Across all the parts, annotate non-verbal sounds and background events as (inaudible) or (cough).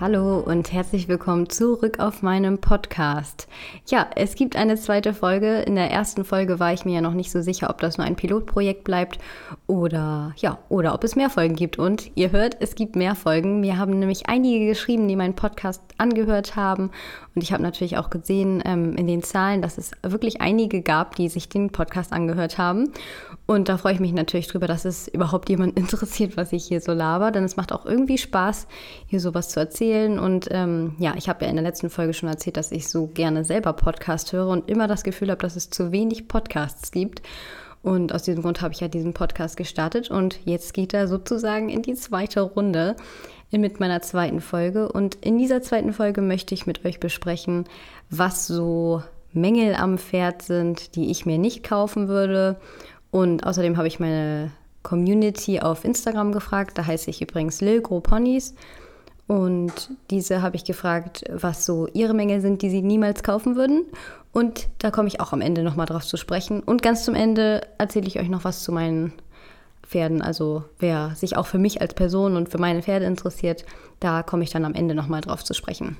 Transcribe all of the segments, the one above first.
Hallo und herzlich willkommen zurück auf meinem Podcast. Ja, es gibt eine zweite Folge. In der ersten Folge war ich mir ja noch nicht so sicher, ob das nur ein Pilotprojekt bleibt oder ja, oder ob es mehr Folgen gibt. Und ihr hört, es gibt mehr Folgen. Mir haben nämlich einige geschrieben, die meinen Podcast angehört haben. Und ich habe natürlich auch gesehen ähm, in den Zahlen, dass es wirklich einige gab, die sich den Podcast angehört haben. Und da freue ich mich natürlich drüber, dass es überhaupt jemand (laughs) interessiert, was ich hier so laber. Denn es macht auch irgendwie Spaß, hier sowas zu erzählen erzählen. Und ähm, ja, ich habe ja in der letzten Folge schon erzählt, dass ich so gerne selber Podcast höre und immer das Gefühl habe, dass es zu wenig Podcasts gibt. Und aus diesem Grund habe ich ja diesen Podcast gestartet und jetzt geht er sozusagen in die zweite Runde mit meiner zweiten Folge. Und in dieser zweiten Folge möchte ich mit euch besprechen, was so Mängel am Pferd sind, die ich mir nicht kaufen würde. Und außerdem habe ich meine Community auf Instagram gefragt. Da heiße ich übrigens Lil Gro Ponys. Und diese habe ich gefragt, was so ihre Mängel sind, die sie niemals kaufen würden. Und da komme ich auch am Ende nochmal drauf zu sprechen. Und ganz zum Ende erzähle ich euch noch was zu meinen Pferden. Also wer sich auch für mich als Person und für meine Pferde interessiert, da komme ich dann am Ende nochmal drauf zu sprechen.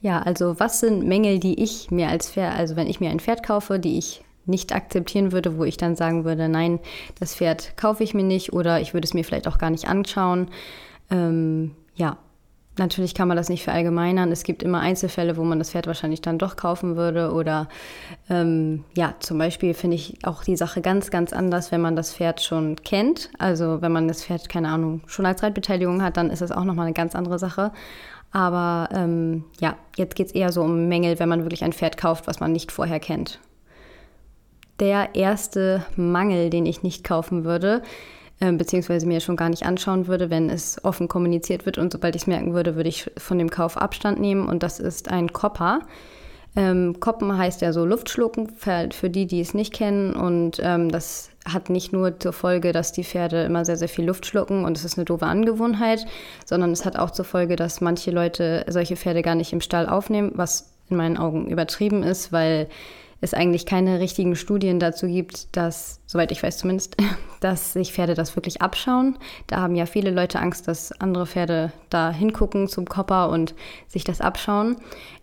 Ja, also was sind Mängel, die ich mir als Pferd, also wenn ich mir ein Pferd kaufe, die ich nicht akzeptieren würde, wo ich dann sagen würde, nein, das Pferd kaufe ich mir nicht oder ich würde es mir vielleicht auch gar nicht anschauen. Ähm, ja, natürlich kann man das nicht verallgemeinern. Es gibt immer Einzelfälle, wo man das Pferd wahrscheinlich dann doch kaufen würde. Oder ähm, ja, zum Beispiel finde ich auch die Sache ganz, ganz anders, wenn man das Pferd schon kennt. Also wenn man das Pferd, keine Ahnung, schon als Reitbeteiligung hat, dann ist das auch nochmal eine ganz andere Sache. Aber ähm, ja, jetzt geht es eher so um Mängel, wenn man wirklich ein Pferd kauft, was man nicht vorher kennt. Der erste Mangel, den ich nicht kaufen würde, ähm, beziehungsweise mir schon gar nicht anschauen würde, wenn es offen kommuniziert wird. Und sobald ich es merken würde, würde ich von dem Kauf Abstand nehmen. Und das ist ein Kopper. Ähm, Koppen heißt ja so Luftschlucken, für die, die es nicht kennen. Und ähm, das hat nicht nur zur Folge, dass die Pferde immer sehr, sehr viel Luft schlucken und es ist eine doofe Angewohnheit, sondern es hat auch zur Folge, dass manche Leute solche Pferde gar nicht im Stall aufnehmen, was in meinen Augen übertrieben ist, weil es eigentlich keine richtigen Studien dazu gibt, dass, soweit ich weiß zumindest, (laughs) dass sich Pferde das wirklich abschauen. Da haben ja viele Leute Angst, dass andere Pferde da hingucken zum Kopper und sich das abschauen.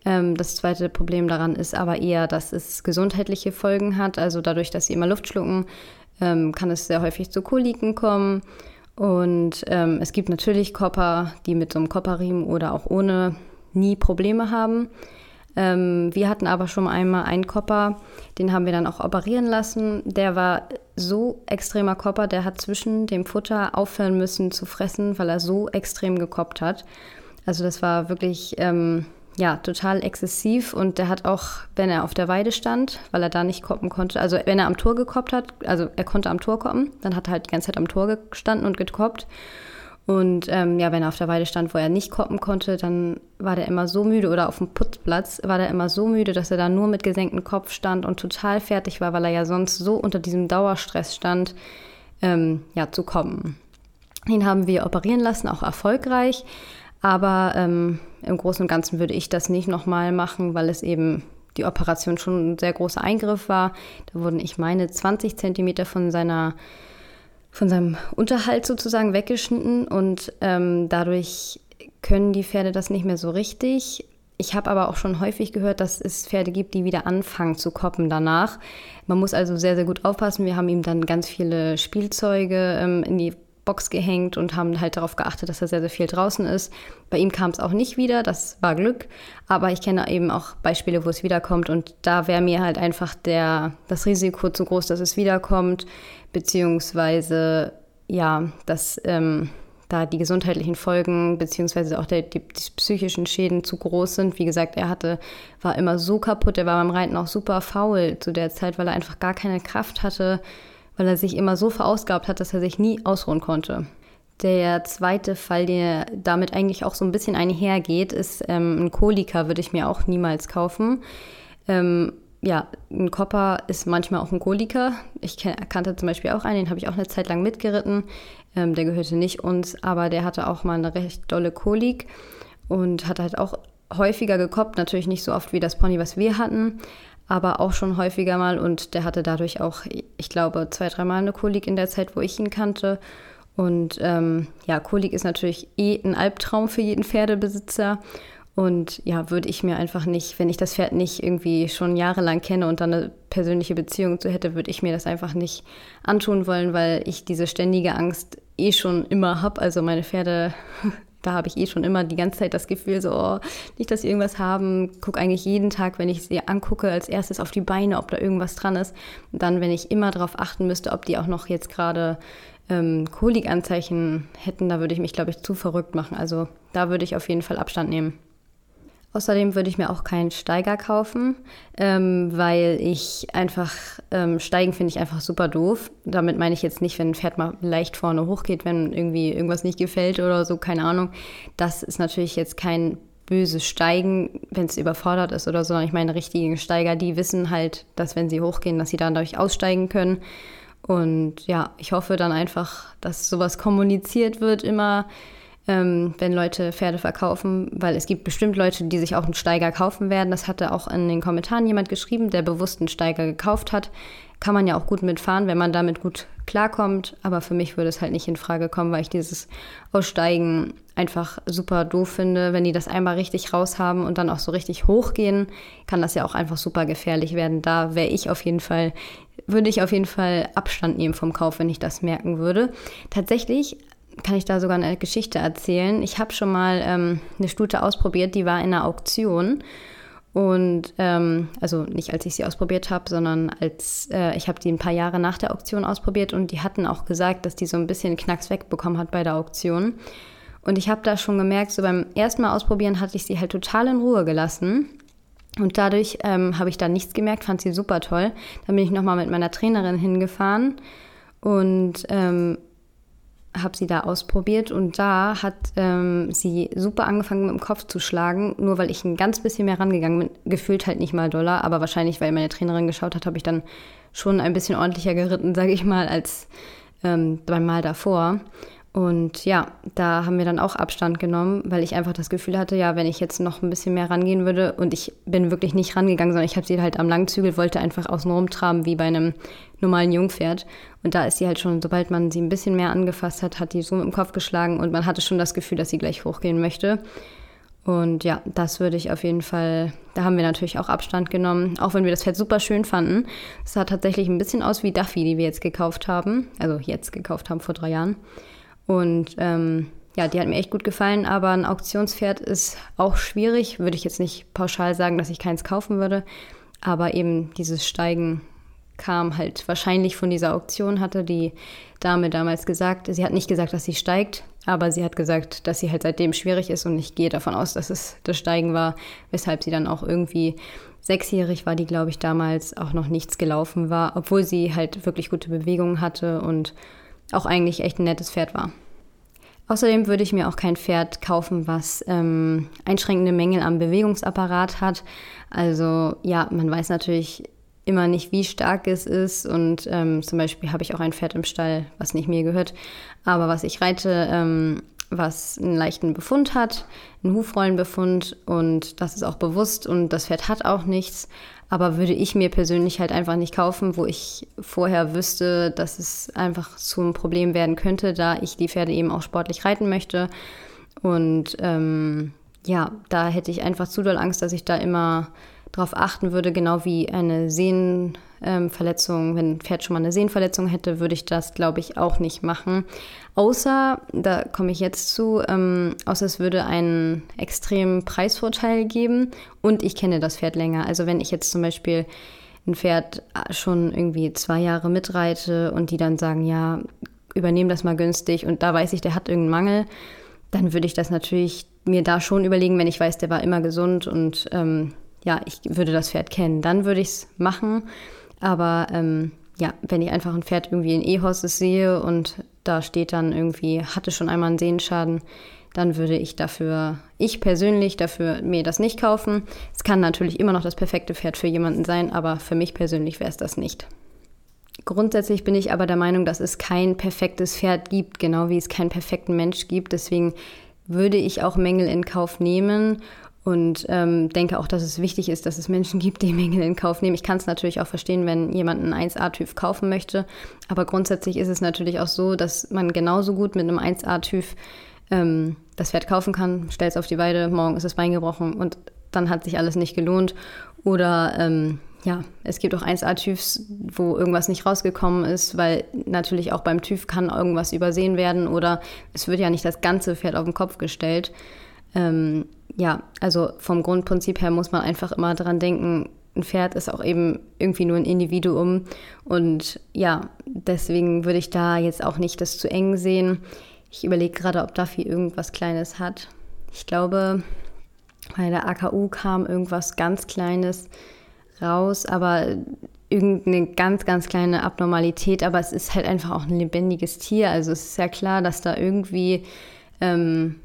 Ähm, das zweite Problem daran ist aber eher, dass es gesundheitliche Folgen hat. Also dadurch, dass sie immer Luft schlucken, ähm, kann es sehr häufig zu Koliken kommen. Und ähm, es gibt natürlich Kopper, die mit so einem Kopperriemen oder auch ohne nie Probleme haben. Ähm, wir hatten aber schon einmal einen Kopper, den haben wir dann auch operieren lassen. Der war so extremer Kopper, der hat zwischen dem Futter aufhören müssen zu fressen, weil er so extrem gekoppt hat. Also das war wirklich ähm, ja total exzessiv und der hat auch, wenn er auf der Weide stand, weil er da nicht koppen konnte, also wenn er am Tor gekoppt hat, also er konnte am Tor koppen, dann hat er halt die ganze Zeit am Tor gestanden und gekoppt. Und ähm, ja, wenn er auf der Weide stand, wo er nicht koppen konnte, dann war der immer so müde oder auf dem Putzplatz war der immer so müde, dass er da nur mit gesenktem Kopf stand und total fertig war, weil er ja sonst so unter diesem Dauerstress stand, ähm, ja, zu kommen. Den haben wir operieren lassen, auch erfolgreich. Aber ähm, im Großen und Ganzen würde ich das nicht nochmal machen, weil es eben die Operation schon ein sehr großer Eingriff war. Da wurden, ich meine, 20 Zentimeter von seiner von seinem Unterhalt sozusagen weggeschnitten und ähm, dadurch können die Pferde das nicht mehr so richtig. Ich habe aber auch schon häufig gehört, dass es Pferde gibt, die wieder anfangen zu koppen danach. Man muss also sehr, sehr gut aufpassen. Wir haben ihm dann ganz viele Spielzeuge ähm, in die Box gehängt und haben halt darauf geachtet, dass er sehr, sehr viel draußen ist. Bei ihm kam es auch nicht wieder, das war Glück. Aber ich kenne eben auch Beispiele, wo es wiederkommt und da wäre mir halt einfach der, das Risiko zu groß, dass es wiederkommt, beziehungsweise ja, dass ähm, da die gesundheitlichen Folgen beziehungsweise auch der, die, die, psychischen Schäden zu groß sind. Wie gesagt, er hatte, war immer so kaputt, er war beim Reiten auch super faul zu der Zeit, weil er einfach gar keine Kraft hatte weil er sich immer so verausgabt hat, dass er sich nie ausruhen konnte. Der zweite Fall, der damit eigentlich auch so ein bisschen einhergeht, ist ähm, ein Kolika, würde ich mir auch niemals kaufen. Ähm, ja, ein Kopper ist manchmal auch ein Kolika. Ich kannte zum Beispiel auch einen, den habe ich auch eine Zeit lang mitgeritten. Ähm, der gehörte nicht uns, aber der hatte auch mal eine recht dolle Kolik und hat halt auch häufiger gekoppt. Natürlich nicht so oft wie das Pony, was wir hatten, aber auch schon häufiger mal und der hatte dadurch auch, ich glaube, zwei, dreimal eine Kolik in der Zeit, wo ich ihn kannte. Und ähm, ja, Kolik ist natürlich eh ein Albtraum für jeden Pferdebesitzer. Und ja, würde ich mir einfach nicht, wenn ich das Pferd nicht irgendwie schon jahrelang kenne und dann eine persönliche Beziehung zu hätte, würde ich mir das einfach nicht antun wollen, weil ich diese ständige Angst eh schon immer habe. Also meine Pferde, (laughs) da habe ich eh schon immer die ganze Zeit das Gefühl, so, oh, nicht, dass sie irgendwas haben. Gucke eigentlich jeden Tag, wenn ich sie angucke, als erstes auf die Beine, ob da irgendwas dran ist. Und dann, wenn ich immer darauf achten müsste, ob die auch noch jetzt gerade ähm, Kolikanzeichen hätten, da würde ich mich, glaube ich, zu verrückt machen. Also da würde ich auf jeden Fall Abstand nehmen. Außerdem würde ich mir auch keinen Steiger kaufen, ähm, weil ich einfach, ähm, Steigen finde ich einfach super doof. Damit meine ich jetzt nicht, wenn ein Pferd mal leicht vorne hochgeht, wenn irgendwie irgendwas nicht gefällt oder so, keine Ahnung. Das ist natürlich jetzt kein böses Steigen, wenn es überfordert ist oder so, sondern ich meine richtigen Steiger, die wissen halt, dass wenn sie hochgehen, dass sie dann dadurch aussteigen können. Und ja, ich hoffe dann einfach, dass sowas kommuniziert wird immer ähm, wenn Leute Pferde verkaufen, weil es gibt bestimmt Leute, die sich auch einen Steiger kaufen werden. Das hatte auch in den Kommentaren jemand geschrieben, der bewusst einen Steiger gekauft hat. Kann man ja auch gut mitfahren, wenn man damit gut klarkommt. Aber für mich würde es halt nicht in Frage kommen, weil ich dieses Aussteigen einfach super doof finde. Wenn die das einmal richtig raus haben und dann auch so richtig hochgehen, kann das ja auch einfach super gefährlich werden. Da wäre ich auf jeden Fall, würde ich auf jeden Fall Abstand nehmen vom Kauf, wenn ich das merken würde. Tatsächlich kann ich da sogar eine Geschichte erzählen. Ich habe schon mal ähm, eine Stute ausprobiert, die war in einer Auktion. Und ähm, also nicht als ich sie ausprobiert habe, sondern als äh, ich habe die ein paar Jahre nach der Auktion ausprobiert und die hatten auch gesagt, dass die so ein bisschen Knacks wegbekommen hat bei der Auktion. Und ich habe da schon gemerkt, so beim ersten Mal ausprobieren hatte ich sie halt total in Ruhe gelassen. Und dadurch ähm, habe ich da nichts gemerkt, fand sie super toll. Dann bin ich nochmal mit meiner Trainerin hingefahren und ähm, habe sie da ausprobiert und da hat ähm, sie super angefangen mit dem Kopf zu schlagen, nur weil ich ein ganz bisschen mehr rangegangen bin. Gefühlt halt nicht mal Dollar, aber wahrscheinlich, weil meine Trainerin geschaut hat, habe ich dann schon ein bisschen ordentlicher geritten, sage ich mal, als ähm, beim Mal davor. Und ja, da haben wir dann auch Abstand genommen, weil ich einfach das Gefühl hatte, ja, wenn ich jetzt noch ein bisschen mehr rangehen würde und ich bin wirklich nicht rangegangen, sondern ich habe sie halt am Langzügel, wollte einfach außen rumtraben wie bei einem normalen Jungpferd. Und da ist sie halt schon, sobald man sie ein bisschen mehr angefasst hat, hat die so mit dem Kopf geschlagen und man hatte schon das Gefühl, dass sie gleich hochgehen möchte. Und ja, das würde ich auf jeden Fall, da haben wir natürlich auch Abstand genommen, auch wenn wir das Pferd super schön fanden. Es sah tatsächlich ein bisschen aus wie Duffy, die wir jetzt gekauft haben, also jetzt gekauft haben vor drei Jahren. Und ähm, ja, die hat mir echt gut gefallen, aber ein Auktionspferd ist auch schwierig. Würde ich jetzt nicht pauschal sagen, dass ich keins kaufen würde. Aber eben dieses Steigen kam halt wahrscheinlich von dieser Auktion, hatte die Dame damals gesagt. Sie hat nicht gesagt, dass sie steigt, aber sie hat gesagt, dass sie halt seitdem schwierig ist und ich gehe davon aus, dass es das Steigen war, weshalb sie dann auch irgendwie sechsjährig war, die glaube ich damals auch noch nichts gelaufen war, obwohl sie halt wirklich gute Bewegungen hatte und auch eigentlich echt ein nettes Pferd war. Außerdem würde ich mir auch kein Pferd kaufen, was ähm, einschränkende Mängel am Bewegungsapparat hat. Also ja, man weiß natürlich immer nicht, wie stark es ist. Und ähm, zum Beispiel habe ich auch ein Pferd im Stall, was nicht mir gehört, aber was ich reite, ähm, was einen leichten Befund hat, einen Hufrollenbefund und das ist auch bewusst und das Pferd hat auch nichts. Aber würde ich mir persönlich halt einfach nicht kaufen, wo ich vorher wüsste, dass es einfach zum Problem werden könnte, da ich die Pferde eben auch sportlich reiten möchte. Und ähm, ja, da hätte ich einfach zu doll Angst, dass ich da immer drauf achten würde, genau wie eine Sehnenverletzung. Ähm, Wenn ein Pferd schon mal eine Sehnenverletzung hätte, würde ich das, glaube ich, auch nicht machen. Außer, da komme ich jetzt zu, ähm, außer es würde einen extremen Preisvorteil geben und ich kenne das Pferd länger. Also wenn ich jetzt zum Beispiel ein Pferd schon irgendwie zwei Jahre mitreite und die dann sagen, ja, übernehmen das mal günstig und da weiß ich, der hat irgendeinen Mangel, dann würde ich das natürlich mir da schon überlegen, wenn ich weiß, der war immer gesund und ähm, ja, ich würde das Pferd kennen, dann würde ich es machen. Aber ähm, ja, wenn ich einfach ein Pferd irgendwie in E-Horses sehe und da steht dann irgendwie, hatte schon einmal einen Sehenschaden, dann würde ich dafür, ich persönlich dafür mir das nicht kaufen. Es kann natürlich immer noch das perfekte Pferd für jemanden sein, aber für mich persönlich wäre es das nicht. Grundsätzlich bin ich aber der Meinung, dass es kein perfektes Pferd gibt, genau wie es keinen perfekten Mensch gibt. Deswegen würde ich auch Mängel in Kauf nehmen und ähm, denke auch, dass es wichtig ist, dass es Menschen gibt, die (laughs) Mängel in Kauf nehmen. Ich kann es natürlich auch verstehen, wenn jemand einen 1A-TÜV kaufen möchte, aber grundsätzlich ist es natürlich auch so, dass man genauso gut mit einem 1A-TÜV ähm, das Pferd kaufen kann, stellt es auf die Weide, morgen ist das Bein gebrochen und dann hat sich alles nicht gelohnt. Oder ähm, ja, es gibt auch 1A-TÜVs, wo irgendwas nicht rausgekommen ist, weil natürlich auch beim TÜV kann irgendwas übersehen werden oder es wird ja nicht das ganze Pferd auf den Kopf gestellt. Ähm, ja, also vom Grundprinzip her muss man einfach immer dran denken, ein Pferd ist auch eben irgendwie nur ein Individuum und ja, deswegen würde ich da jetzt auch nicht das zu eng sehen. Ich überlege gerade, ob Duffy irgendwas Kleines hat. Ich glaube, bei der AKU kam irgendwas ganz Kleines raus, aber irgendeine ganz, ganz kleine Abnormalität. Aber es ist halt einfach auch ein lebendiges Tier. Also es ist ja klar, dass da irgendwie, ähm,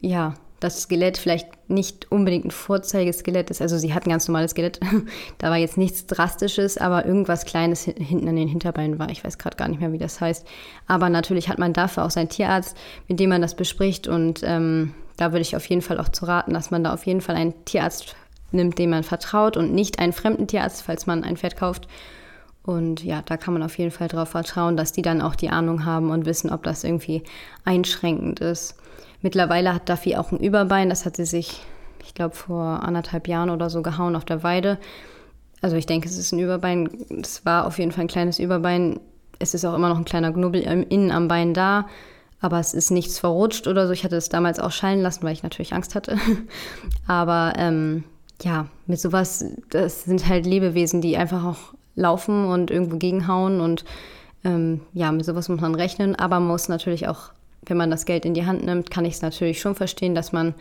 ja, das Skelett vielleicht nicht unbedingt ein Vorzeigeskelett ist. Also sie hat ein ganz normales Skelett. (laughs) da war jetzt nichts Drastisches, aber irgendwas Kleines hinten an den Hinterbeinen war. Ich weiß gerade gar nicht mehr, wie das heißt. Aber natürlich hat man dafür auch seinen Tierarzt, mit dem man das bespricht. Und ähm, da würde ich auf jeden Fall auch zu raten, dass man da auf jeden Fall einen Tierarzt nimmt, dem man vertraut und nicht einen fremden Tierarzt, falls man ein Pferd kauft. Und ja, da kann man auf jeden Fall darauf vertrauen, dass die dann auch die Ahnung haben und wissen, ob das irgendwie einschränkend ist. Mittlerweile hat Duffy auch ein Überbein. Das hat sie sich, ich glaube, vor anderthalb Jahren oder so gehauen auf der Weide. Also ich denke, es ist ein Überbein. Es war auf jeden Fall ein kleines Überbein. Es ist auch immer noch ein kleiner Knubbel innen am Bein da. Aber es ist nichts verrutscht oder so. Ich hatte es damals auch schallen lassen, weil ich natürlich Angst hatte. (laughs) aber ähm, ja, mit sowas, das sind halt Lebewesen, die einfach auch laufen und irgendwo gegenhauen. Und ähm, ja, mit sowas muss man rechnen. Aber man muss natürlich auch wenn man das Geld in die Hand nimmt, kann ich es natürlich schon verstehen, dass man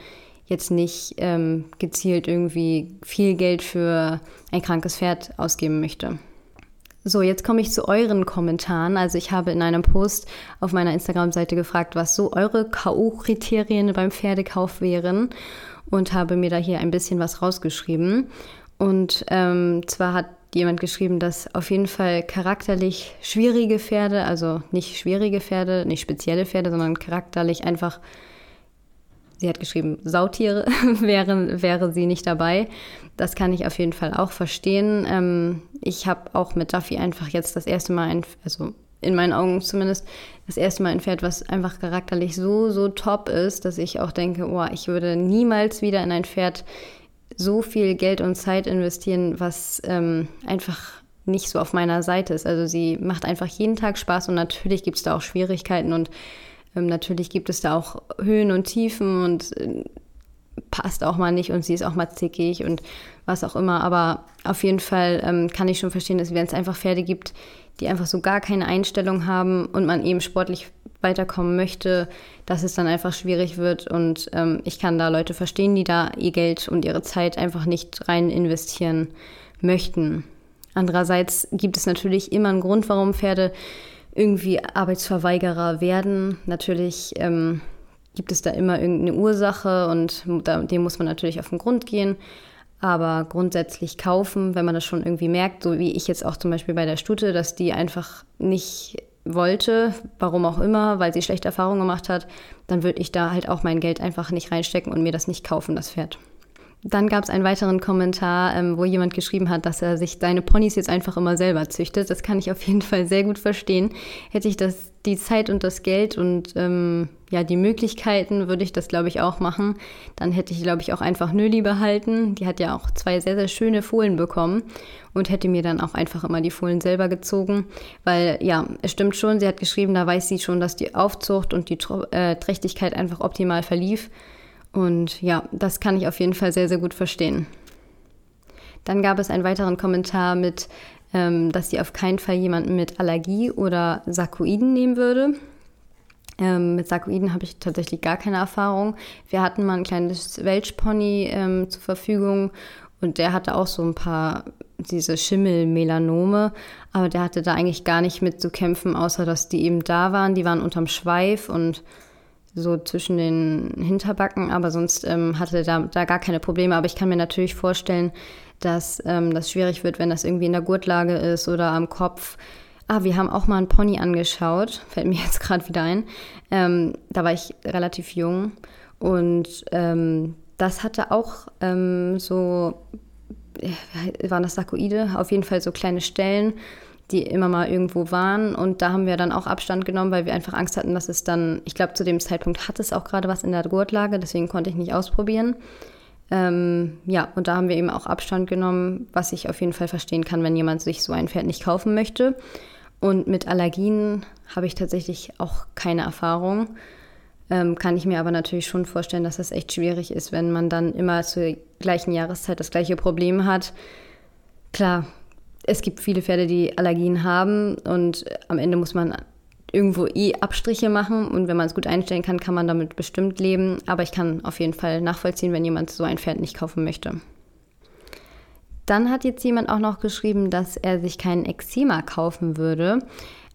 jetzt nicht ähm, gezielt irgendwie viel Geld für ein krankes Pferd ausgeben möchte. So, jetzt komme ich zu euren Kommentaren. Also ich habe in einem Post auf meiner Instagram-Seite gefragt, was so eure KO-Kriterien beim Pferdekauf wären und habe mir da hier ein bisschen was rausgeschrieben. Und ähm, zwar hat jemand geschrieben, dass auf jeden Fall charakterlich schwierige Pferde, also nicht schwierige Pferde, nicht spezielle Pferde, sondern charakterlich einfach, sie hat geschrieben, Sautiere (laughs) wären, wäre sie nicht dabei. Das kann ich auf jeden Fall auch verstehen. Ähm, ich habe auch mit Duffy einfach jetzt das erste Mal ein, also in meinen Augen zumindest, das erste Mal ein Pferd, was einfach charakterlich so, so top ist, dass ich auch denke, oh, ich würde niemals wieder in ein Pferd so viel Geld und Zeit investieren, was ähm, einfach nicht so auf meiner Seite ist. Also sie macht einfach jeden Tag Spaß und natürlich gibt es da auch Schwierigkeiten und ähm, natürlich gibt es da auch Höhen und Tiefen und äh, passt auch mal nicht und sie ist auch mal zickig und was auch immer. Aber auf jeden Fall ähm, kann ich schon verstehen, dass wenn es einfach Pferde gibt, die einfach so gar keine Einstellung haben und man eben sportlich weiterkommen möchte, dass es dann einfach schwierig wird. Und ähm, ich kann da Leute verstehen, die da ihr Geld und ihre Zeit einfach nicht rein investieren möchten. Andererseits gibt es natürlich immer einen Grund, warum Pferde irgendwie Arbeitsverweigerer werden. Natürlich ähm, gibt es da immer irgendeine Ursache und dem muss man natürlich auf den Grund gehen. Aber grundsätzlich kaufen, wenn man das schon irgendwie merkt, so wie ich jetzt auch zum Beispiel bei der Stute, dass die einfach nicht wollte, warum auch immer, weil sie schlechte Erfahrungen gemacht hat, dann würde ich da halt auch mein Geld einfach nicht reinstecken und mir das nicht kaufen, das Pferd. Dann gab es einen weiteren Kommentar, ähm, wo jemand geschrieben hat, dass er sich seine Ponys jetzt einfach immer selber züchtet. Das kann ich auf jeden Fall sehr gut verstehen. Hätte ich das die Zeit und das Geld und ähm, ja die Möglichkeiten, würde ich das glaube ich auch machen. Dann hätte ich glaube ich auch einfach Nöli behalten. Die hat ja auch zwei sehr sehr schöne Fohlen bekommen und hätte mir dann auch einfach immer die Fohlen selber gezogen, weil ja es stimmt schon. Sie hat geschrieben, da weiß sie schon, dass die Aufzucht und die äh, Trächtigkeit einfach optimal verlief. Und ja, das kann ich auf jeden Fall sehr, sehr gut verstehen. Dann gab es einen weiteren Kommentar mit, ähm, dass sie auf keinen Fall jemanden mit Allergie oder Sarkoiden nehmen würde. Ähm, mit Sarkoiden habe ich tatsächlich gar keine Erfahrung. Wir hatten mal ein kleines Welchpony ähm, zur Verfügung und der hatte auch so ein paar diese Schimmelmelanome, aber der hatte da eigentlich gar nicht mit zu kämpfen, außer dass die eben da waren. Die waren unterm Schweif und so zwischen den Hinterbacken, aber sonst ähm, hatte da, da gar keine Probleme. Aber ich kann mir natürlich vorstellen, dass ähm, das schwierig wird, wenn das irgendwie in der Gurtlage ist oder am Kopf. Ah, wir haben auch mal einen Pony angeschaut, (laughs) fällt mir jetzt gerade wieder ein. Ähm, da war ich relativ jung und ähm, das hatte auch ähm, so, waren das Sarkoide, auf jeden Fall so kleine Stellen, die immer mal irgendwo waren. Und da haben wir dann auch Abstand genommen, weil wir einfach Angst hatten, dass es dann, ich glaube, zu dem Zeitpunkt hat es auch gerade was in der Gurtlage, deswegen konnte ich nicht ausprobieren. Ähm, ja, und da haben wir eben auch Abstand genommen, was ich auf jeden Fall verstehen kann, wenn jemand sich so ein Pferd nicht kaufen möchte. Und mit Allergien habe ich tatsächlich auch keine Erfahrung. Ähm, kann ich mir aber natürlich schon vorstellen, dass das echt schwierig ist, wenn man dann immer zur gleichen Jahreszeit das gleiche Problem hat. Klar, es gibt viele Pferde, die Allergien haben und am Ende muss man irgendwo eh Abstriche machen und wenn man es gut einstellen kann, kann man damit bestimmt leben. Aber ich kann auf jeden Fall nachvollziehen, wenn jemand so ein Pferd nicht kaufen möchte. Dann hat jetzt jemand auch noch geschrieben, dass er sich keinen Eczema kaufen würde.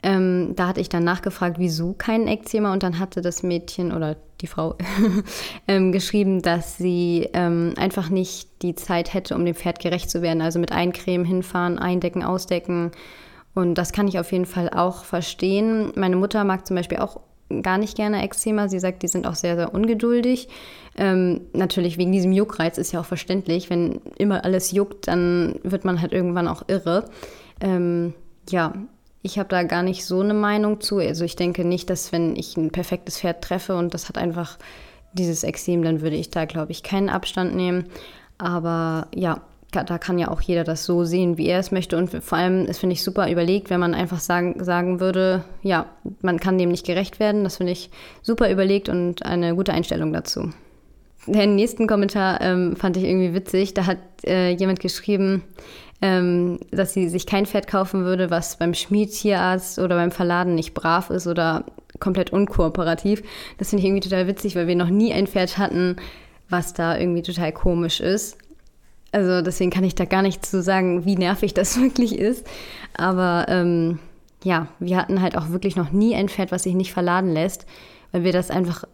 Ähm, da hatte ich dann nachgefragt, wieso kein Eczema und dann hatte das Mädchen oder die Frau (laughs) ähm, geschrieben, dass sie ähm, einfach nicht die Zeit hätte, um dem Pferd gerecht zu werden. Also mit Eincremen hinfahren, eindecken, ausdecken. Und das kann ich auf jeden Fall auch verstehen. Meine Mutter mag zum Beispiel auch gar nicht gerne Eczema. Sie sagt, die sind auch sehr, sehr ungeduldig. Ähm, natürlich wegen diesem Juckreiz ist ja auch verständlich. Wenn immer alles juckt, dann wird man halt irgendwann auch irre. Ähm, ja, ich habe da gar nicht so eine Meinung zu. Also ich denke nicht, dass wenn ich ein perfektes Pferd treffe und das hat einfach dieses Extrem, dann würde ich da, glaube ich, keinen Abstand nehmen. Aber ja, da kann ja auch jeder das so sehen, wie er es möchte. Und vor allem, das finde ich super überlegt, wenn man einfach sagen, sagen würde, ja, man kann dem nicht gerecht werden. Das finde ich super überlegt und eine gute Einstellung dazu. Den nächsten Kommentar ähm, fand ich irgendwie witzig. Da hat äh, jemand geschrieben, ähm, dass sie sich kein Pferd kaufen würde, was beim Schmiedtierarzt oder beim Verladen nicht brav ist oder komplett unkooperativ. Das finde ich irgendwie total witzig, weil wir noch nie ein Pferd hatten, was da irgendwie total komisch ist. Also deswegen kann ich da gar nicht zu sagen, wie nervig das (laughs) wirklich ist. Aber ähm, ja, wir hatten halt auch wirklich noch nie ein Pferd, was sich nicht verladen lässt, weil wir das einfach,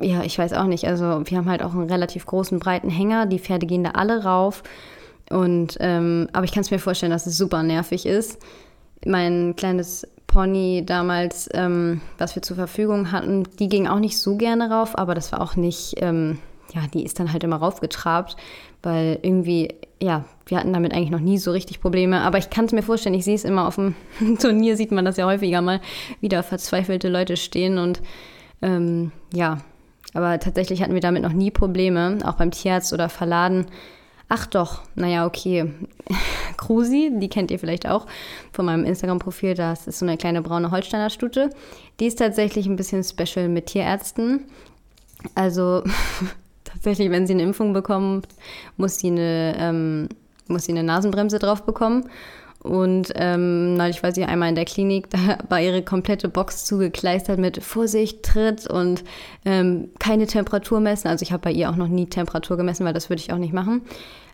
ja, ich weiß auch nicht. Also wir haben halt auch einen relativ großen, breiten Hänger. Die Pferde gehen da alle rauf. Und, ähm, aber ich kann es mir vorstellen, dass es super nervig ist. Mein kleines Pony damals, ähm, was wir zur Verfügung hatten, die ging auch nicht so gerne rauf, aber das war auch nicht, ähm, ja, die ist dann halt immer raufgetrabt, weil irgendwie, ja, wir hatten damit eigentlich noch nie so richtig Probleme. Aber ich kann es mir vorstellen, ich sehe es immer auf dem (laughs) Turnier, sieht man das ja häufiger mal, wieder verzweifelte Leute stehen und ähm, ja, aber tatsächlich hatten wir damit noch nie Probleme, auch beim Tierarzt oder Verladen Ach doch, naja, okay. (laughs) Krusi, die kennt ihr vielleicht auch von meinem Instagram-Profil. Das ist so eine kleine braune Holsteiner Stute. Die ist tatsächlich ein bisschen special mit Tierärzten. Also (laughs) tatsächlich, wenn sie eine Impfung bekommt, muss sie eine, ähm, muss sie eine Nasenbremse drauf bekommen. Und ähm, neulich war sie einmal in der Klinik, da (laughs) war ihre komplette Box zugekleistert mit Vorsicht, Tritt und ähm, keine Temperatur messen. Also ich habe bei ihr auch noch nie Temperatur gemessen, weil das würde ich auch nicht machen.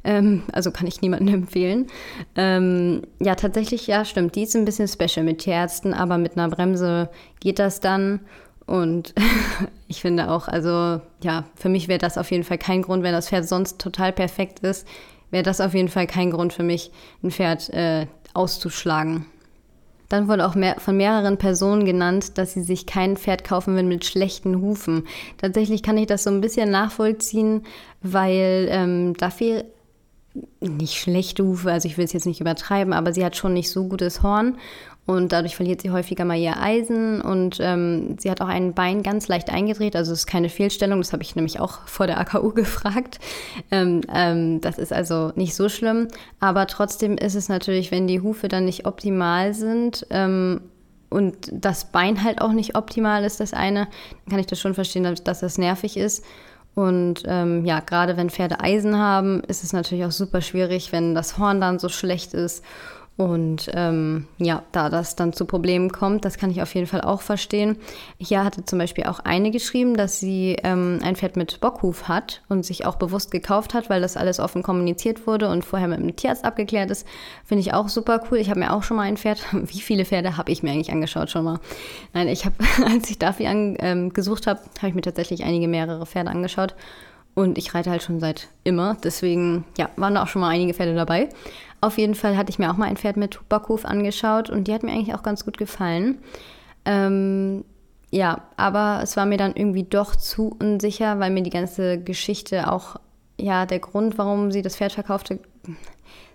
Ähm, also kann ich niemandem (laughs) empfehlen. Ähm, ja, tatsächlich, ja, stimmt. Die ist ein bisschen special mit Tierärzten, aber mit einer Bremse geht das dann. Und (laughs) ich finde auch, also ja, für mich wäre das auf jeden Fall kein Grund, wenn das Pferd sonst total perfekt ist, wäre das auf jeden Fall kein Grund für mich, ein Pferd äh, auszuschlagen. Dann wurde auch mehr, von mehreren Personen genannt, dass sie sich kein Pferd kaufen würden mit schlechten Hufen. Tatsächlich kann ich das so ein bisschen nachvollziehen, weil ähm, dafür nicht schlechte Hufe, also ich will es jetzt nicht übertreiben, aber sie hat schon nicht so gutes Horn und dadurch verliert sie häufiger mal ihr Eisen. Und ähm, sie hat auch ein Bein ganz leicht eingedreht, also es ist keine Fehlstellung, das habe ich nämlich auch vor der AKU (laughs) gefragt. Ähm, ähm, das ist also nicht so schlimm, aber trotzdem ist es natürlich, wenn die Hufe dann nicht optimal sind ähm, und das Bein halt auch nicht optimal ist, das eine, dann kann ich das schon verstehen, dass, das nervig ist. Und ähm, ja, gerade wenn Pferde Eisen haben, ist es natürlich auch super schwierig, wenn das Horn dann so schlecht ist und ähm, ja, da das dann zu Problemen kommt, das kann ich auf jeden Fall auch verstehen. Hier hatte zum Beispiel auch eine geschrieben, dass sie ähm, ein Pferd mit Bockhuf hat und sich auch bewusst gekauft hat, weil das alles offen kommuniziert wurde und vorher mit dem Tierarzt abgeklärt ist. Finde ich auch super cool. Ich habe mir auch schon mal ein Pferd. (laughs) Wie viele Pferde habe ich mir eigentlich angeschaut schon mal? Nein, ich habe, (laughs) als ich dafür an, ähm, gesucht habe, habe ich mir tatsächlich einige mehrere Pferde angeschaut. Und ich reite halt schon seit immer. Deswegen, ja, waren da auch schon mal einige Pferde dabei. Auf jeden Fall hatte ich mir auch mal ein Pferd mit Bockhuf angeschaut und die hat mir eigentlich auch ganz gut gefallen. Ähm, ja, aber es war mir dann irgendwie doch zu unsicher, weil mir die ganze Geschichte auch ja, der Grund, warum sie das Pferd verkaufte,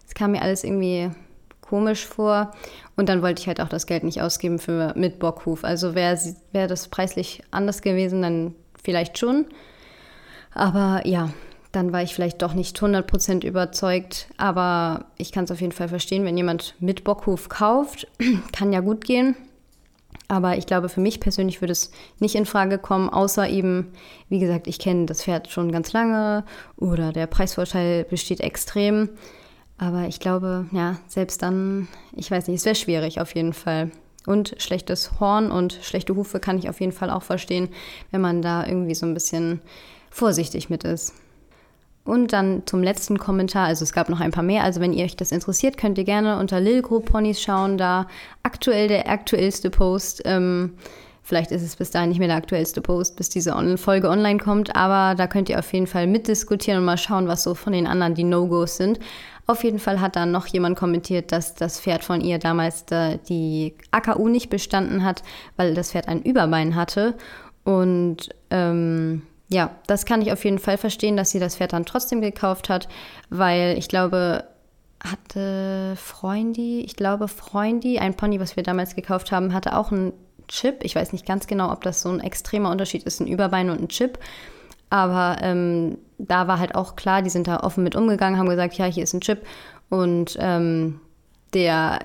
es kam mir alles irgendwie komisch vor. Und dann wollte ich halt auch das Geld nicht ausgeben für mit Bockhuf. Also wäre wär das preislich anders gewesen, dann vielleicht schon. Aber ja, dann war ich vielleicht doch nicht 100% überzeugt. Aber ich kann es auf jeden Fall verstehen, wenn jemand mit Bockhuf kauft, (clears throat) kann ja gut gehen. Aber ich glaube, für mich persönlich würde es nicht in Frage kommen, außer eben, wie gesagt, ich kenne das Pferd schon ganz lange oder der Preisvorteil besteht extrem. Aber ich glaube, ja, selbst dann, ich weiß nicht, es wäre schwierig auf jeden Fall. Und schlechtes Horn und schlechte Hufe kann ich auf jeden Fall auch verstehen, wenn man da irgendwie so ein bisschen vorsichtig mit ist. Und dann zum letzten Kommentar, also es gab noch ein paar mehr, also wenn ihr euch das interessiert, könnt ihr gerne unter Lil Group Ponys schauen, da aktuell der aktuellste Post. Ähm, vielleicht ist es bis dahin nicht mehr der aktuellste Post, bis diese On Folge online kommt, aber da könnt ihr auf jeden Fall mitdiskutieren und mal schauen, was so von den anderen die No-Gos sind. Auf jeden Fall hat dann noch jemand kommentiert, dass das Pferd von ihr damals äh, die AKU nicht bestanden hat, weil das Pferd ein Überbein hatte. Und ähm, ja, das kann ich auf jeden Fall verstehen, dass sie das Pferd dann trotzdem gekauft hat, weil ich glaube, hatte Freundi, ich glaube Freundi, ein Pony, was wir damals gekauft haben, hatte auch einen Chip. Ich weiß nicht ganz genau, ob das so ein extremer Unterschied ist, ein Überbein und ein Chip. Aber ähm, da war halt auch klar, die sind da offen mit umgegangen, haben gesagt, ja, hier ist ein Chip und ähm, der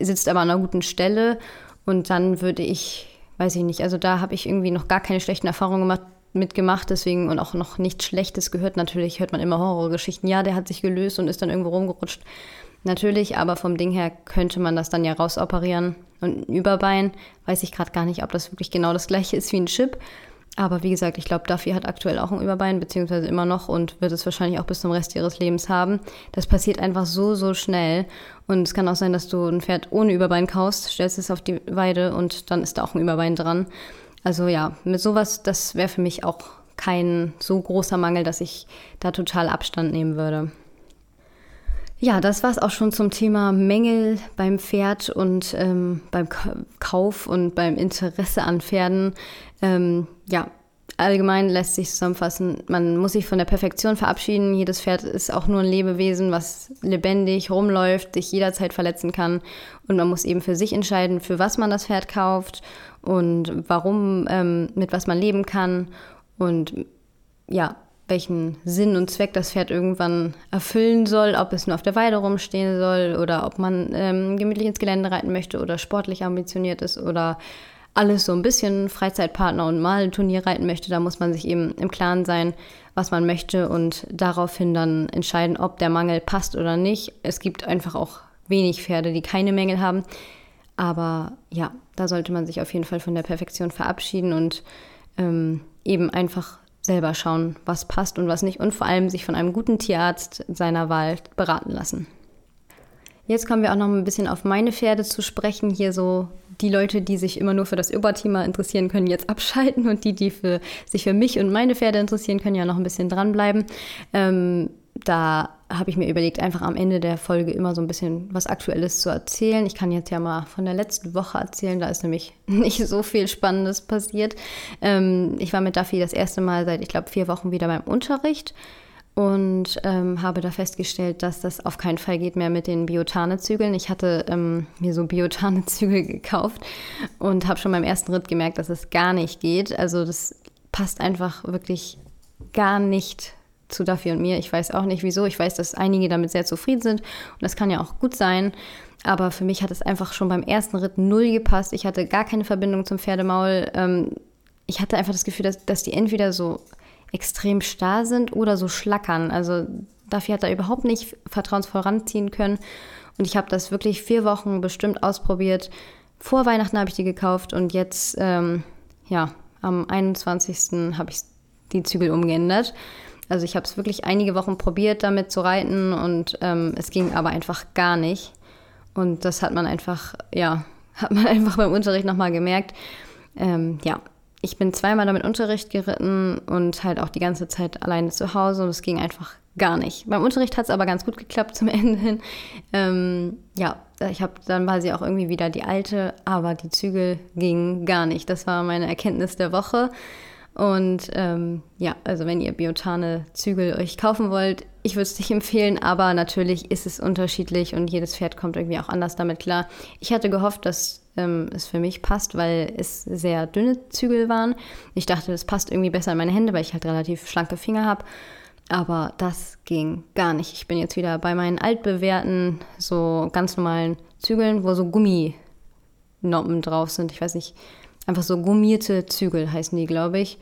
sitzt aber an einer guten Stelle. Und dann würde ich, weiß ich nicht, also da habe ich irgendwie noch gar keine schlechten Erfahrungen gemacht, mitgemacht, deswegen und auch noch nichts Schlechtes gehört. Natürlich hört man immer Horrorgeschichten. Ja, der hat sich gelöst und ist dann irgendwo rumgerutscht. Natürlich, aber vom Ding her könnte man das dann ja rausoperieren. Und ein Überbein, weiß ich gerade gar nicht, ob das wirklich genau das gleiche ist wie ein Chip. Aber wie gesagt, ich glaube, Duffy hat aktuell auch ein Überbein, beziehungsweise immer noch und wird es wahrscheinlich auch bis zum Rest ihres Lebens haben. Das passiert einfach so, so schnell. Und es kann auch sein, dass du ein Pferd ohne Überbein kaufst, stellst es auf die Weide und dann ist da auch ein Überbein dran. Also ja, mit sowas, das wäre für mich auch kein so großer Mangel, dass ich da total Abstand nehmen würde. Ja, das war es auch schon zum Thema Mängel beim Pferd und ähm, beim Kauf und beim Interesse an Pferden. Ähm, ja, allgemein lässt sich zusammenfassen, man muss sich von der Perfektion verabschieden. Jedes Pferd ist auch nur ein Lebewesen, was lebendig rumläuft, sich jederzeit verletzen kann. Und man muss eben für sich entscheiden, für was man das Pferd kauft und warum, ähm, mit was man leben kann und ja, welchen Sinn und Zweck das Pferd irgendwann erfüllen soll, ob es nur auf der Weide rumstehen soll oder ob man ähm, gemütlich ins Gelände reiten möchte oder sportlich ambitioniert ist oder alles so ein bisschen Freizeitpartner und mal ein Turnier reiten möchte, da muss man sich eben im Klaren sein, was man möchte und daraufhin dann entscheiden, ob der Mangel passt oder nicht. Es gibt einfach auch wenig Pferde, die keine Mängel haben. Aber ja, da sollte man sich auf jeden Fall von der Perfektion verabschieden und ähm, eben einfach selber schauen, was passt und was nicht und vor allem sich von einem guten Tierarzt seiner Wahl beraten lassen. Jetzt kommen wir auch noch ein bisschen auf meine Pferde zu sprechen. Hier so die Leute, die sich immer nur für das Oberthema interessieren, können jetzt abschalten und die, die für, sich für mich und meine Pferde interessieren, können ja noch ein bisschen dranbleiben. Ähm, da habe ich mir überlegt, einfach am Ende der Folge immer so ein bisschen was Aktuelles zu erzählen. Ich kann jetzt ja mal von der letzten Woche erzählen, da ist nämlich (laughs) nicht so viel Spannendes passiert. Ähm, ich war mit Duffy das erste Mal seit, ich glaube, vier Wochen wieder beim Unterricht und ähm, habe da festgestellt, dass das auf keinen Fall geht mehr mit den Biotane-Zügeln. Ich hatte ähm, mir so Biotane-Zügel (laughs) gekauft und habe schon beim ersten Ritt gemerkt, dass es gar nicht geht. Also das passt einfach wirklich gar nicht zu Duffy und mir. Ich weiß auch nicht wieso. Ich weiß, dass einige damit sehr zufrieden sind und das kann ja auch gut sein. Aber für mich hat es einfach schon beim ersten Ritt null gepasst. Ich hatte gar keine Verbindung zum Pferdemaul. Ähm, ich hatte einfach das Gefühl, dass, dass die entweder so extrem starr sind oder so schlackern. Also Duffy hat da überhaupt nicht vertrauensvoll ranziehen können. Und ich habe das wirklich vier Wochen bestimmt ausprobiert. Vor Weihnachten habe ich die gekauft und jetzt, ähm, ja, am 21. habe ich die Zügel umgeändert. Also ich habe es wirklich einige Wochen probiert, damit zu reiten und ähm, es ging aber einfach gar nicht. Und das hat man einfach, ja, (laughs) hat man einfach beim Unterricht nochmal gemerkt. Ähm, ja, ich bin zweimal damit Unterricht geritten und halt auch die ganze Zeit alleine zu Hause und es ging einfach gar nicht. Beim Unterricht hat es aber ganz gut geklappt zum (laughs) Ende hin. Ähm, ja, ich habe dann war sie auch irgendwie wieder die alte, aber die Zügel gingen gar nicht. Das war meine Erkenntnis der Woche. Und ähm, ja, also wenn ihr biotane Zügel euch kaufen wollt, ich würde es nicht empfehlen, aber natürlich ist es unterschiedlich und jedes Pferd kommt irgendwie auch anders damit klar. Ich hatte gehofft, dass ähm, es für mich passt, weil es sehr dünne Zügel waren. Ich dachte, das passt irgendwie besser in meine Hände, weil ich halt relativ schlanke Finger habe. Aber das ging gar nicht. Ich bin jetzt wieder bei meinen altbewährten, so ganz normalen Zügeln, wo so Gumminoppen drauf sind. Ich weiß nicht, einfach so gummierte Zügel heißen die, glaube ich.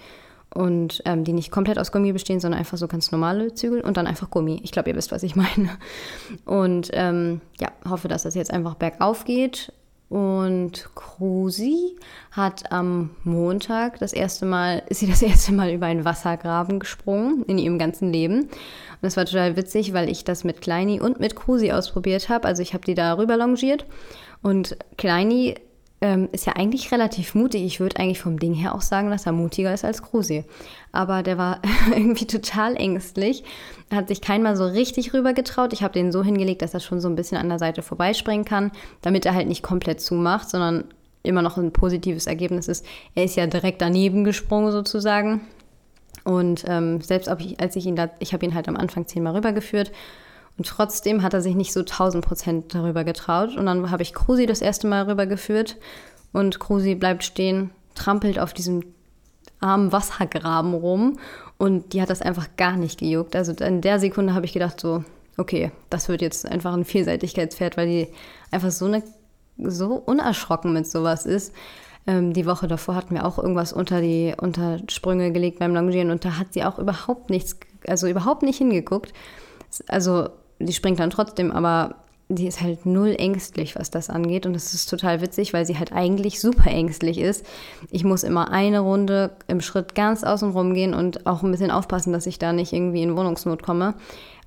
Und ähm, die nicht komplett aus Gummi bestehen, sondern einfach so ganz normale Zügel und dann einfach Gummi. Ich glaube, ihr wisst, was ich meine. Und ähm, ja, hoffe, dass das jetzt einfach bergauf geht. Und Krusi hat am Montag das erste Mal, (laughs) ist sie das erste Mal über einen Wassergraben gesprungen in ihrem ganzen Leben. Und das war total witzig, weil ich das mit Kleini und mit Krusi ausprobiert habe. Also ich habe die da rüber longiert. Und Kleini ähm, ist ja eigentlich relativ mutig. Ich würde eigentlich vom Ding her auch sagen, dass er mutiger ist als Krusi. Aber der war (laughs) irgendwie total ängstlich, hat sich keinmal so richtig rüber getraut. Ich habe den so hingelegt, dass er schon so ein bisschen an der Seite vorbeispringen kann, damit er halt nicht komplett zumacht, sondern immer noch ein positives Ergebnis ist. Er ist ja direkt daneben gesprungen sozusagen. Und ähm, selbst ich, als ich ihn da, ich habe ihn halt am Anfang zehnmal rübergeführt und trotzdem hat er sich nicht so 1000 Prozent darüber getraut. Und dann habe ich Krusi das erste Mal rübergeführt und Krusi bleibt stehen, trampelt auf diesem armen Wassergraben rum und die hat das einfach gar nicht gejuckt. Also in der Sekunde habe ich gedacht so, okay, das wird jetzt einfach ein Vielseitigkeitspferd, weil die einfach so eine so unerschrocken mit sowas ist. Ähm, die Woche davor hatten wir auch irgendwas unter die unter Sprünge gelegt beim Longieren und da hat sie auch überhaupt nichts, also überhaupt nicht hingeguckt. Also die springt dann trotzdem, aber die ist halt null ängstlich, was das angeht. Und das ist total witzig, weil sie halt eigentlich super ängstlich ist. Ich muss immer eine Runde im Schritt ganz außen rum gehen und auch ein bisschen aufpassen, dass ich da nicht irgendwie in Wohnungsnot komme,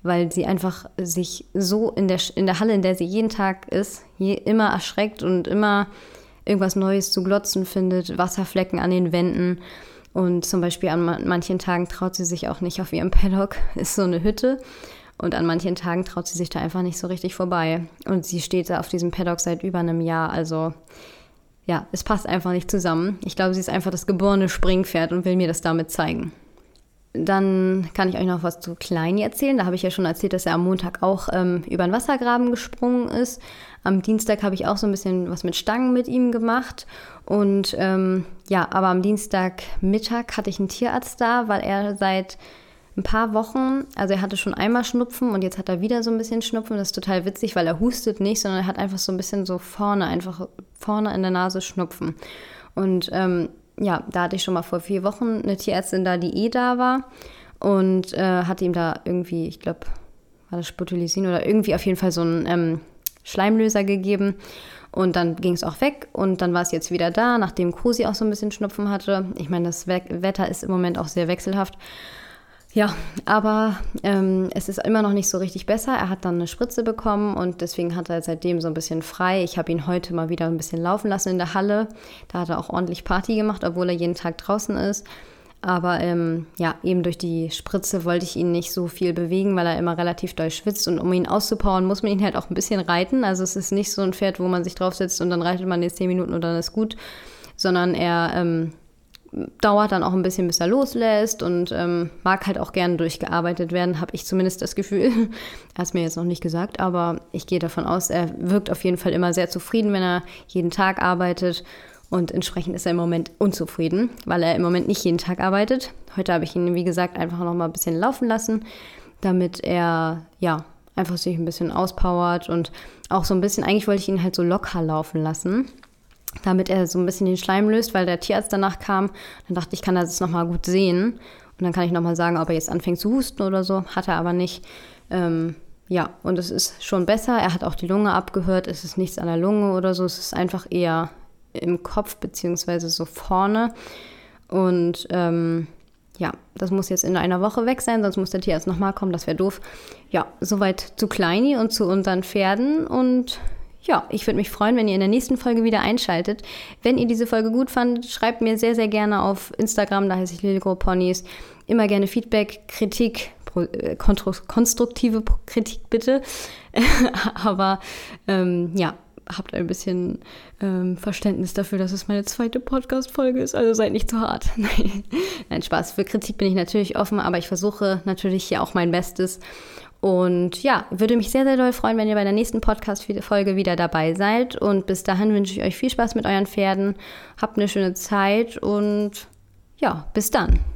weil sie einfach sich so in der, in der Halle, in der sie jeden Tag ist, je, immer erschreckt und immer irgendwas Neues zu glotzen findet, Wasserflecken an den Wänden. Und zum Beispiel an manchen Tagen traut sie sich auch nicht auf ihrem Paddock, (laughs) ist so eine Hütte. Und an manchen Tagen traut sie sich da einfach nicht so richtig vorbei. Und sie steht da auf diesem Paddock seit über einem Jahr. Also ja, es passt einfach nicht zusammen. Ich glaube, sie ist einfach das geborene Springpferd und will mir das damit zeigen. Dann kann ich euch noch was zu Kleini erzählen. Da habe ich ja schon erzählt, dass er am Montag auch ähm, über den Wassergraben gesprungen ist. Am Dienstag habe ich auch so ein bisschen was mit Stangen mit ihm gemacht. Und ähm, ja, aber am Dienstagmittag hatte ich einen Tierarzt da, weil er seit ein paar Wochen, also er hatte schon einmal Schnupfen und jetzt hat er wieder so ein bisschen Schnupfen. Das ist total witzig, weil er hustet nicht, sondern er hat einfach so ein bisschen so vorne, einfach vorne in der Nase Schnupfen. Und ähm, ja, da hatte ich schon mal vor vier Wochen eine Tierärztin da, die eh da war und äh, hatte ihm da irgendwie, ich glaube, war das Sputulisin oder irgendwie auf jeden Fall so einen ähm, Schleimlöser gegeben. Und dann ging es auch weg und dann war es jetzt wieder da, nachdem Krusi auch so ein bisschen Schnupfen hatte. Ich meine, das Wetter ist im Moment auch sehr wechselhaft. Ja, aber ähm, es ist immer noch nicht so richtig besser. Er hat dann eine Spritze bekommen und deswegen hat er seitdem so ein bisschen frei. Ich habe ihn heute mal wieder ein bisschen laufen lassen in der Halle. Da hat er auch ordentlich Party gemacht, obwohl er jeden Tag draußen ist. Aber ähm, ja, eben durch die Spritze wollte ich ihn nicht so viel bewegen, weil er immer relativ doll schwitzt. Und um ihn auszupowern, muss man ihn halt auch ein bisschen reiten. Also es ist nicht so ein Pferd, wo man sich draufsetzt und dann reitet man jetzt 10 Minuten und dann ist gut. Sondern er ähm, dauert dann auch ein bisschen, bis er loslässt und ähm, mag halt auch gerne durchgearbeitet werden, habe ich zumindest das Gefühl. (laughs) er hat es mir jetzt noch nicht gesagt, aber ich gehe davon aus, er wirkt auf jeden Fall immer sehr zufrieden, wenn er jeden Tag arbeitet. Und entsprechend ist er im Moment unzufrieden, weil er im Moment nicht jeden Tag arbeitet. Heute habe ich ihn, wie gesagt, einfach noch mal ein bisschen laufen lassen, damit er ja einfach sich ein bisschen auspowert und auch so ein bisschen, eigentlich wollte ich ihn halt so locker laufen lassen damit er so ein bisschen den Schleim löst, weil der Tierarzt danach kam. Dann dachte ich, kann er das nochmal gut sehen. Und dann kann ich nochmal sagen, ob er jetzt anfängt zu husten oder so. Hat er aber nicht. Ähm, ja, und es ist schon besser. Er hat auch die Lunge abgehört. Es ist nichts an der Lunge oder so. Es ist einfach eher im Kopf beziehungsweise so vorne. Und ähm, ja, das muss jetzt in einer Woche weg sein, sonst muss der Tierarzt nochmal kommen. Das wäre doof. Ja, soweit zu Kleini und zu unseren Pferden. Und ja, ich würde mich freuen, wenn ihr in der nächsten Folge wieder einschaltet. Wenn ihr diese Folge gut fandet, schreibt mir sehr, sehr gerne auf Instagram, da heiße ich Lilgro Ponys. Immer gerne Feedback, Kritik, äh, konstruktive Kritik bitte. (laughs) Aber ähm, ja, habt ein bisschen ähm, Verständnis dafür, dass es meine zweite Podcast-Folge ist. Also seid nicht zu hart. (laughs) Nein, Spaß. Für Kritik bin ich natürlich offen, aber ich versuche natürlich hier auch mein Bestes. Und ja, würde mich sehr, sehr doll freuen, wenn ihr bei der nächsten Podcast-Folge wieder dabei seid. Und bis dahin wünsche ich euch viel Spaß mit euren Pferden. Habt eine schöne Zeit und ja, bis dann.